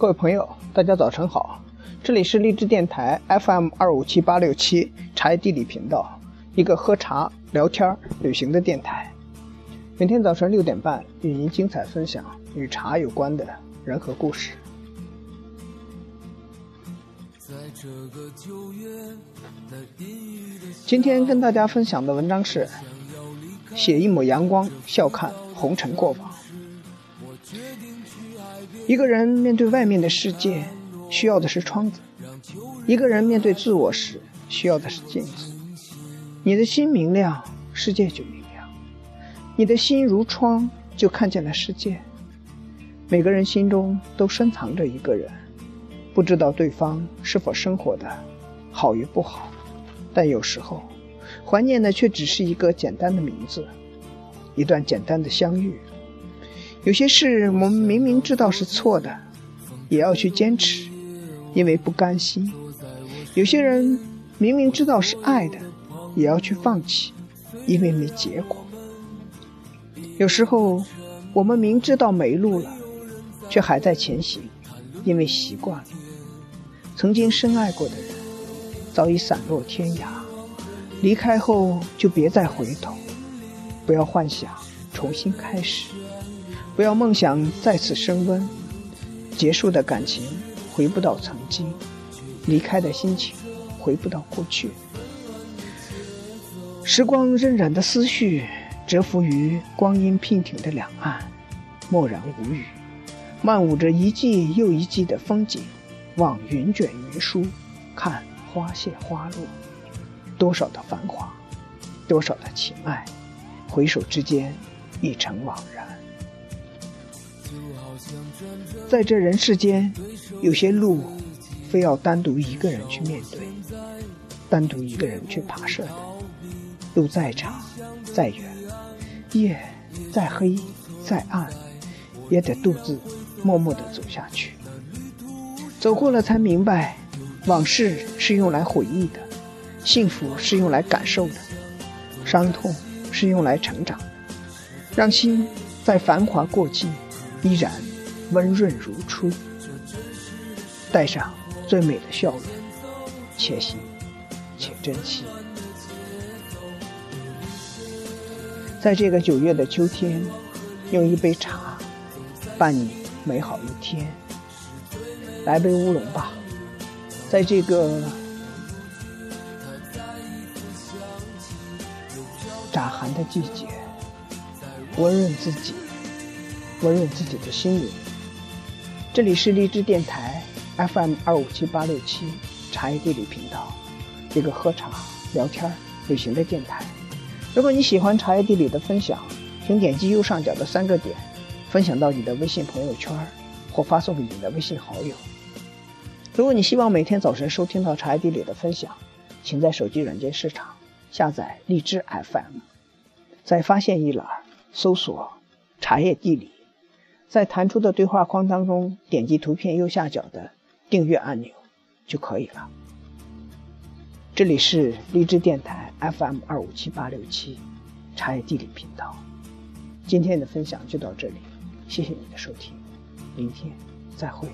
各位朋友，大家早晨好，这里是励志电台 FM 二五七八六七茶叶地理频道，一个喝茶、聊天、旅行的电台。每天早晨六点半，与您精彩分享与茶有关的人和故事。今天跟大家分享的文章是：写一抹阳光，笑看红尘过往。一个人面对外面的世界，需要的是窗子；一个人面对自我时，需要的是镜子。你的心明亮，世界就明亮；你的心如窗，就看见了世界。每个人心中都深藏着一个人，不知道对方是否生活的好与不好，但有时候怀念的却只是一个简单的名字，一段简单的相遇。有些事我们明明知道是错的，也要去坚持，因为不甘心；有些人明明知道是爱的，也要去放弃，因为没结果。有时候我们明知道没路了，却还在前行，因为习惯了。曾经深爱过的人，早已散落天涯，离开后就别再回头，不要幻想重新开始。不要梦想再次升温，结束的感情回不到曾经，离开的心情回不到过去。时光荏苒的思绪蛰伏于光阴娉婷的两岸，默然无语，漫舞着一季又一季的风景，望云卷云舒，看花谢花落，多少的繁华，多少的情爱，回首之间，已成惘然。在这人世间，有些路，非要单独一个人去面对，单独一个人去跋涉的。路再长，再远，夜再黑，再暗，也得独自默默地走下去。走过了，才明白，往事是用来回忆的，幸福是用来感受的，伤痛是用来成长的。让心在繁华过尽，依然。温润如初，带上最美的笑容，且行且珍惜。在这个九月的秋天，用一杯茶伴你美好一天。来杯乌龙吧，在这个乍寒的季节，温润自己，温润自己的心灵。这里是荔枝电台 FM 二五七八六七茶叶地理频道，一个喝茶、聊天、旅行的电台。如果你喜欢茶叶地理的分享，请点击右上角的三个点，分享到你的微信朋友圈，或发送给你的微信好友。如果你希望每天早晨收听到茶叶地理的分享，请在手机软件市场下载荔枝 FM，在发现一栏搜索“茶叶地理”。在弹出的对话框当中，点击图片右下角的订阅按钮就可以了。这里是荔枝电台 FM 二五七八六七茶叶地理频道，今天的分享就到这里，谢谢你的收听，明天再会。